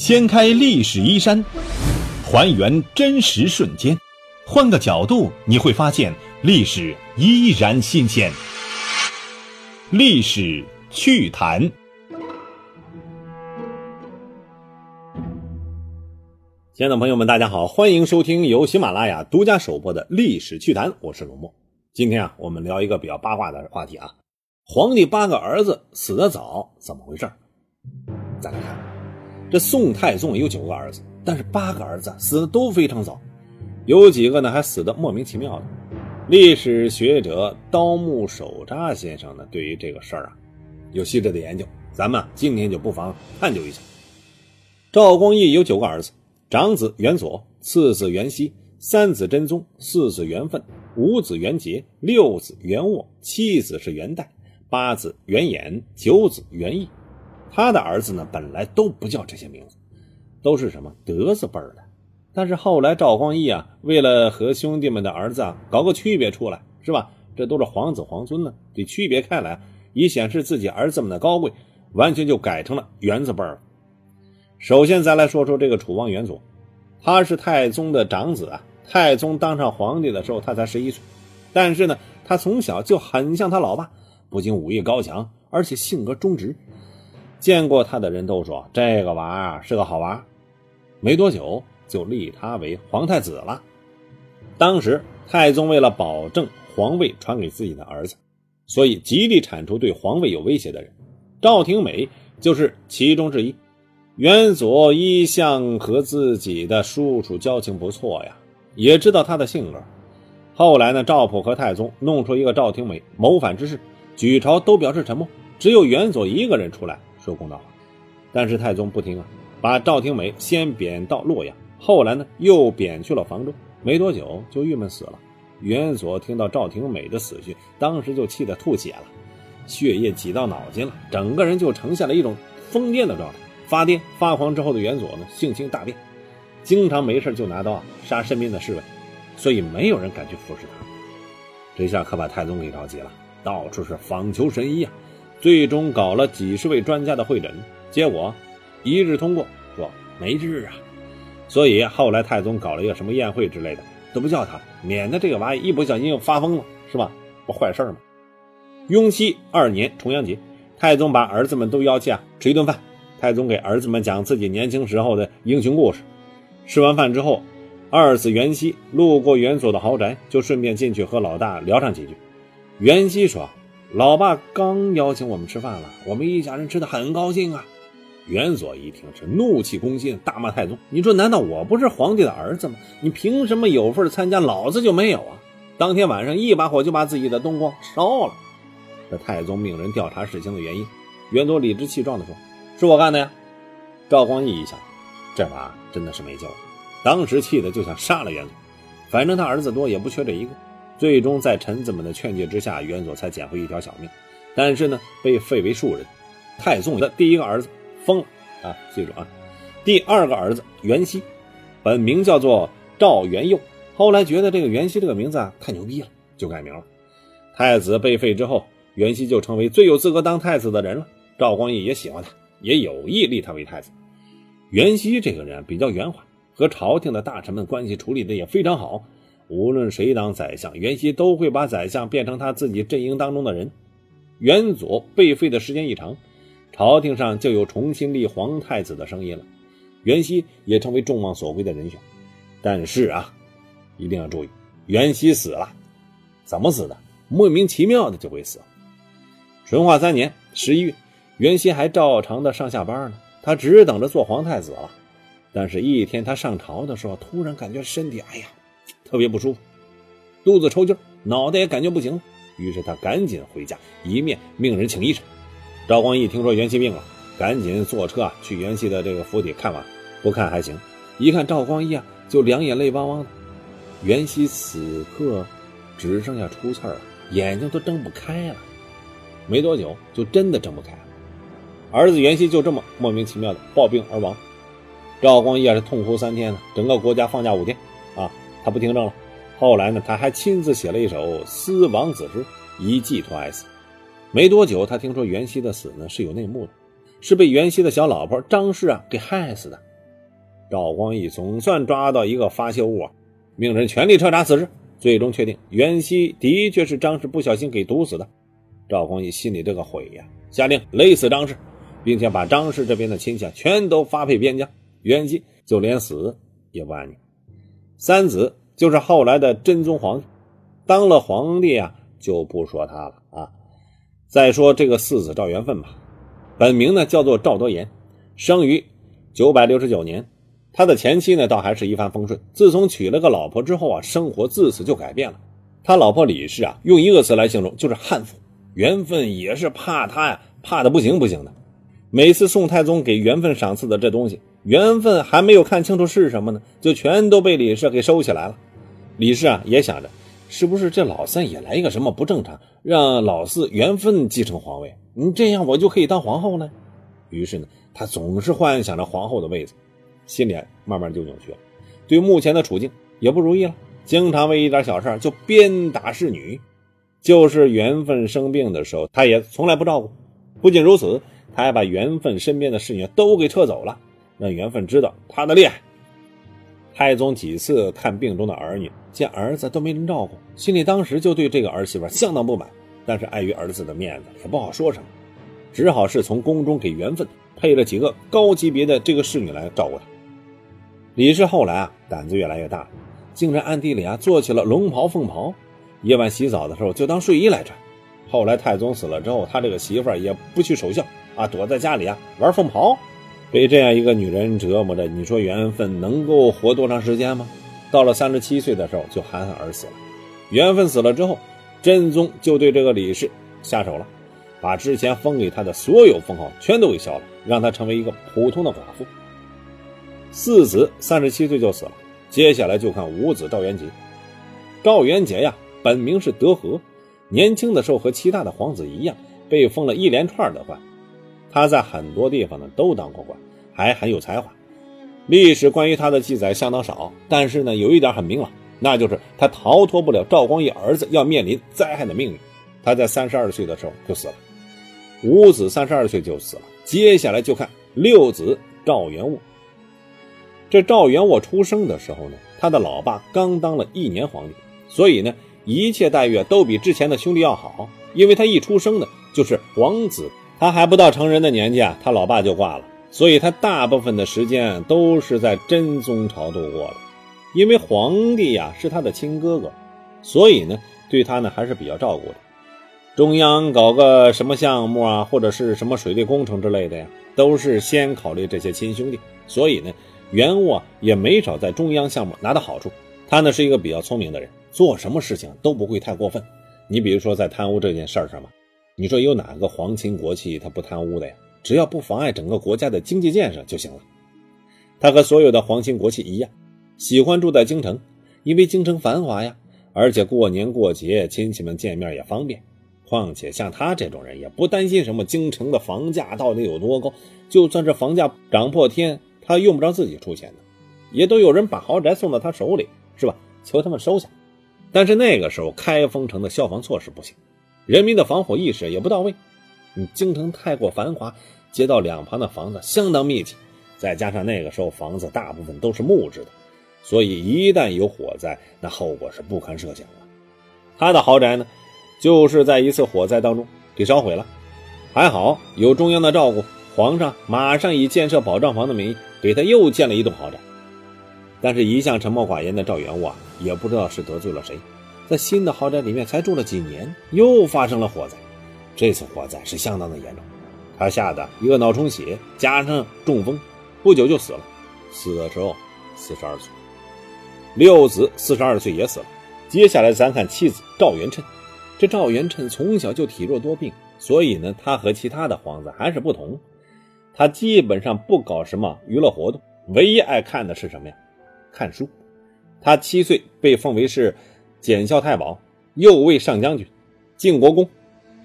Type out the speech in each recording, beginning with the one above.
掀开历史衣衫，还原真实瞬间，换个角度你会发现历史依然新鲜。历史趣谈。亲爱的朋友们，大家好，欢迎收听由喜马拉雅独家首播的《历史趣谈》，我是龙墨。今天啊，我们聊一个比较八卦的话题啊，皇帝八个儿子死得早，怎么回事？再来看，这宋太宗有九个儿子，但是八个儿子死的都非常早，有几个呢还死的莫名其妙的。历史学者刀木手札先生呢，对于这个事儿啊，有细致的研究，咱们今天就不妨探究一下。赵光义有九个儿子。长子元佐，次子元熙，三子真宗，四子元奋，五子元杰，六子元沃，七子是元代，八子元衍，九子元义。他的儿子呢，本来都不叫这些名字，都是什么德字辈的。但是后来赵光义啊，为了和兄弟们的儿子啊搞个区别出来，是吧？这都是皇子皇孙呢，得区别开来，以显示自己儿子们的高贵，完全就改成了元字辈了。首先，再来说说这个楚王元佐，他是太宗的长子啊。太宗当上皇帝的时候，他才十一岁，但是呢，他从小就很像他老爸，不仅武艺高强，而且性格忠直。见过他的人都说这个娃是个好娃。没多久就立他为皇太子了。当时太宗为了保证皇位传给自己的儿子，所以极力铲除对皇位有威胁的人。赵廷美就是其中之一。元佐一向和自己的叔叔交情不错呀，也知道他的性格。后来呢，赵普和太宗弄出一个赵廷美谋反之事，举朝都表示沉默，只有元佐一个人出来说公道话。但是太宗不听啊，把赵廷美先贬到洛阳，后来呢又贬去了房州，没多久就郁闷死了。元佐听到赵廷美的死讯，当时就气得吐血了，血液挤到脑筋了，整个人就呈现了一种疯癫的状态。发癫发狂之后的元佐呢，性情大变，经常没事就拿刀啊杀身边的侍卫，所以没有人敢去服侍他。这下可把太宗给着急了，到处是访求神医啊，最终搞了几十位专家的会诊，结果一日通过，说没治啊。所以后来太宗搞了一个什么宴会之类的，都不叫他，免得这个玩意一不小心又发疯了，是吧？不坏事吗？雍熙二年重阳节，太宗把儿子们都邀去啊，吃一顿饭。太宗给儿子们讲自己年轻时候的英雄故事。吃完饭之后，二子元熙路过元所的豪宅，就顺便进去和老大聊上几句。元熙说：“老爸刚邀请我们吃饭了，我们一家人吃的很高兴啊。”元佐一听是怒气攻心，大骂太宗：“你说难道我不是皇帝的儿子吗？你凭什么有份参加，老子就没有啊？”当天晚上一把火就把自己的东光烧了。这太宗命人调查事情的原因，元佐理直气壮地说。是我干的呀！赵光义一想，这娃真的是没救了。当时气得就想杀了元佐，反正他儿子多，也不缺这一个。最终在臣子们的劝诫之下，元佐才捡回一条小命。但是呢，被废为庶人。太宗的第一个儿子疯了啊！记住啊，第二个儿子元熙，本名叫做赵元佑，后来觉得这个元熙这个名字啊太牛逼了，就改名了。太子被废之后，元熙就成为最有资格当太子的人了。赵光义也喜欢他。也有意立他为太子。元熙这个人比较圆滑，和朝廷的大臣们关系处理的也非常好。无论谁当宰相，袁熙都会把宰相变成他自己阵营当中的人。元佐被废的时间一长，朝廷上就有重新立皇太子的声音了。袁熙也成为众望所归的人选。但是啊，一定要注意，袁熙死了，怎么死的？莫名其妙的就会死。淳化三年十一月。袁熙还照常的上下班呢，他只等着做皇太子了。但是，一天他上朝的时候，突然感觉身体哎呀，特别不舒服，肚子抽筋，脑袋也感觉不行。于是他赶紧回家，一面命人请医生。赵光义听说袁熙病了，赶紧坐车啊去袁熙的这个府邸看望。不看还行，一看赵光义啊，就两眼泪汪汪的。袁熙此刻只剩下出刺了，眼睛都睁不开了。没多久，就真的睁不开了。儿子袁熙就这么莫名其妙的暴病而亡，赵光义啊是痛哭三天呢。整个国家放假五天，他不听政了。后来呢，他还亲自写了一首思王子诗，以寄托哀思。没多久，他听说袁熙的死呢是有内幕的，是被袁熙的小老婆张氏啊给害死的。赵光义总算抓到一个发泄物啊，命人全力彻查此事，最终确定袁熙的确是张氏不小心给毒死的。赵光义心里这个悔呀，下令勒死张氏，并且把张氏这边的亲戚全都发配边疆。袁熙就连死也不安宁。三子就是后来的真宗皇帝，当了皇帝啊，就不说他了啊。再说这个四子赵元奋吧，本名呢叫做赵德言，生于九百六十九年。他的前妻呢，倒还是一帆风顺。自从娶了个老婆之后啊，生活自此就改变了。他老婆李氏啊，用一个词来形容，就是悍妇。元奋也是怕他呀，怕的不行不行的。每次宋太宗给元奋赏赐的这东西，缘分还没有看清楚是什么呢，就全都被李氏给收起来了。李氏啊，也想着，是不是这老三也来一个什么不正常，让老四缘分继承皇位？你这样我就可以当皇后了。于是呢，他总是幻想着皇后的位子。心里慢慢就扭曲了，对目前的处境也不如意了，经常为一点小事就鞭打侍女。就是缘分生病的时候，他也从来不照顾。不仅如此，他还把缘分身边的侍女都给撤走了，让缘分知道他的厉害。太宗几次看病中的儿女，见儿子都没人照顾，心里当时就对这个儿媳妇相当不满。但是碍于儿子的面子，也不好说什么，只好是从宫中给缘分配了几个高级别的这个侍女来照顾他。李氏后来啊，胆子越来越大，竟然暗地里啊做起了龙袍凤袍，夜晚洗澡的时候就当睡衣来穿。后来太宗死了之后，他这个媳妇儿也不去守孝啊，躲在家里啊玩凤袍，被这样一个女人折磨着，你说缘分能够活多长时间吗？到了三十七岁的时候就含恨而死了。缘分死了之后，真宗就对这个李氏下手了，把之前封给他的所有封号全都给削了，让他成为一个普通的寡妇。四子三十七岁就死了，接下来就看五子赵元杰。赵元杰呀，本名是德和，年轻的时候和其他的皇子一样，被封了一连串的官。他在很多地方呢都当过官，还很有才华。历史关于他的记载相当少，但是呢，有一点很明朗，那就是他逃脱不了赵光义儿子要面临灾害的命运。他在三十二岁的时候就死了。五子三十二岁就死了，接下来就看六子赵元沃。这赵元沃出生的时候呢，他的老爸刚当了一年皇帝，所以呢，一切待遇都比之前的兄弟要好。因为他一出生呢就是皇子，他还不到成人的年纪啊，他老爸就挂了，所以他大部分的时间都是在真宗朝度过的。因为皇帝呀是他的亲哥哥，所以呢，对他呢还是比较照顾的。中央搞个什么项目啊，或者是什么水利工程之类的呀，都是先考虑这些亲兄弟，所以呢。袁沃也没少在中央项目拿到好处。他呢是一个比较聪明的人，做什么事情都不会太过分。你比如说在贪污这件事儿上嘛，你说有哪个皇亲国戚他不贪污的呀？只要不妨碍整个国家的经济建设就行了。他和所有的皇亲国戚一样，喜欢住在京城，因为京城繁华呀，而且过年过节亲戚们见面也方便。况且像他这种人也不担心什么京城的房价到底有多高，就算是房价涨破天。他用不着自己出钱的，也都有人把豪宅送到他手里，是吧？求他们收下。但是那个时候开封城的消防措施不行，人民的防火意识也不到位。你京城太过繁华，街道两旁的房子相当密集，再加上那个时候房子大部分都是木质的，所以一旦有火灾，那后果是不堪设想的。他的豪宅呢，就是在一次火灾当中给烧毁了，还好有中央的照顾，皇上马上以建设保障房的名义。给他又建了一栋豪宅，但是，一向沉默寡言的赵元沃也不知道是得罪了谁，在新的豪宅里面才住了几年，又发生了火灾。这次火灾是相当的严重，他吓得一个脑充血，加上中风，不久就死了。死的时候四十二岁。六子四十二岁也死了。接下来咱看妻子赵元趁。这赵元趁从小就体弱多病，所以呢，他和其他的皇子还是不同。他基本上不搞什么娱乐活动，唯一爱看的是什么呀？看书。他七岁被封为是检校太保、右卫上将军、晋国公，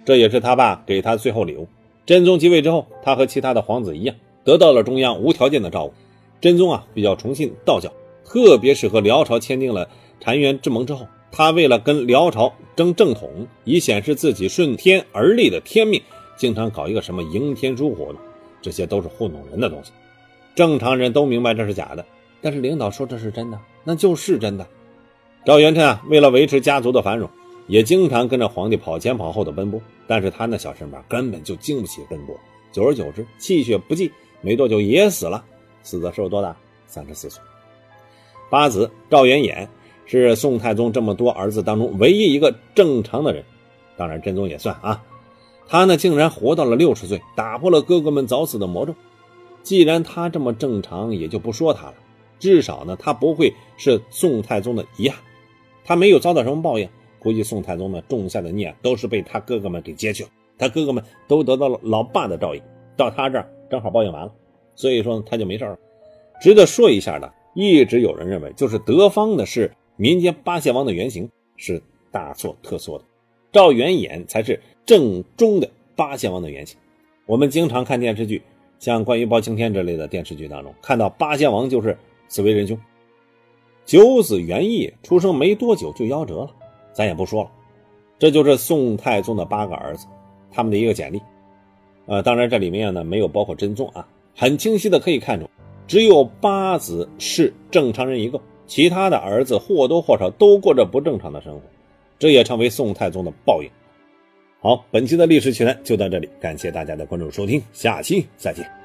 这也是他爸给他最后礼物。真宗即位之后，他和其他的皇子一样，得到了中央无条件的照顾。真宗啊，比较崇信道教，特别是和辽朝签订了澶渊之盟之后，他为了跟辽朝争正统，以显示自己顺天而立的天命，经常搞一个什么迎天书活动。这些都是糊弄人的东西。正常人都明白这是假的，但是领导说这是真的，那就是真的。赵元琛啊，为了维持家族的繁荣，也经常跟着皇帝跑前跑后的奔波，但是他那小身板根本就经不起奔波，久而久之气血不济，没多久也死了。死的时候多大？三十四岁。八子赵元衍是宋太宗这么多儿子当中唯一一个正常的人，当然真宗也算啊。他呢，竟然活到了六十岁，打破了哥哥们早死的魔咒。既然他这么正常，也就不说他了。至少呢，他不会是宋太宗的遗憾，他没有遭到什么报应。估计宋太宗呢种下的孽都是被他哥哥们给接去了，他哥哥们都得到了老爸的照应，到他这儿正好报应完了，所以说他就没事了。值得说一下的，一直有人认为就是德方的是民间八仙王的原型，是大错特错的。赵元衍才是正宗的八仙王的原型。我们经常看电视剧。像关于包青天这类的电视剧当中，看到八仙王就是此为仁兄。九子元义出生没多久就夭折了，咱也不说了。这就是宋太宗的八个儿子，他们的一个简历。呃，当然这里面呢没有包括真宗啊，很清晰的可以看出，只有八子是正常人一个，其他的儿子或多或少都过着不正常的生活，这也成为宋太宗的报应。好，本期的历史趣谈就到这里，感谢大家的关注收听，下期再见。